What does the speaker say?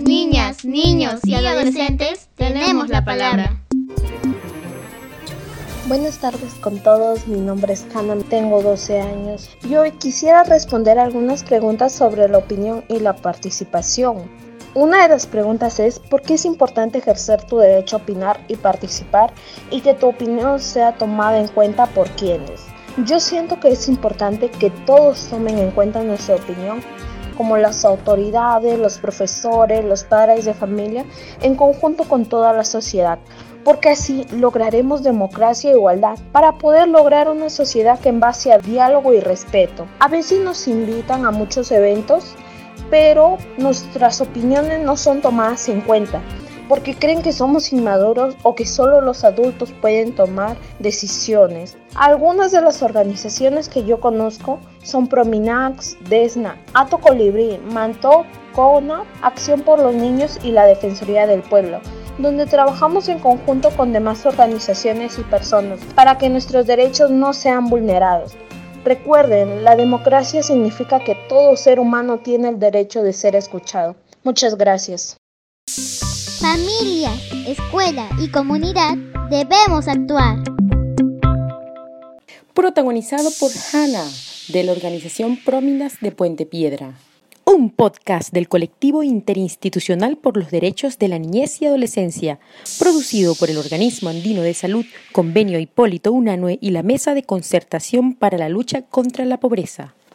niñas, niños y adolescentes tenemos la palabra. Buenas tardes con todos, mi nombre es Hannah, tengo 12 años y hoy quisiera responder algunas preguntas sobre la opinión y la participación. Una de las preguntas es ¿por qué es importante ejercer tu derecho a opinar y participar y que tu opinión sea tomada en cuenta por quienes? Yo siento que es importante que todos tomen en cuenta nuestra opinión como las autoridades, los profesores, los padres de familia, en conjunto con toda la sociedad, porque así lograremos democracia e igualdad para poder lograr una sociedad que en base a diálogo y respeto. A veces nos invitan a muchos eventos, pero nuestras opiniones no son tomadas en cuenta porque creen que somos inmaduros o que solo los adultos pueden tomar decisiones. Algunas de las organizaciones que yo conozco son Prominax, Desna, Ato Colibrí, Manto, CONA, Acción por los Niños y la Defensoría del Pueblo donde trabajamos en conjunto con demás organizaciones y personas para que nuestros derechos no sean vulnerados. Recuerden, la democracia significa que todo ser humano tiene el derecho de ser escuchado. Muchas gracias. Familia, escuela y comunidad debemos actuar. Protagonizado por Hannah, de la organización Próminas de Puente Piedra. Un podcast del colectivo interinstitucional por los derechos de la niñez y adolescencia, producido por el Organismo Andino de Salud, Convenio Hipólito Unanue y la Mesa de Concertación para la Lucha contra la Pobreza.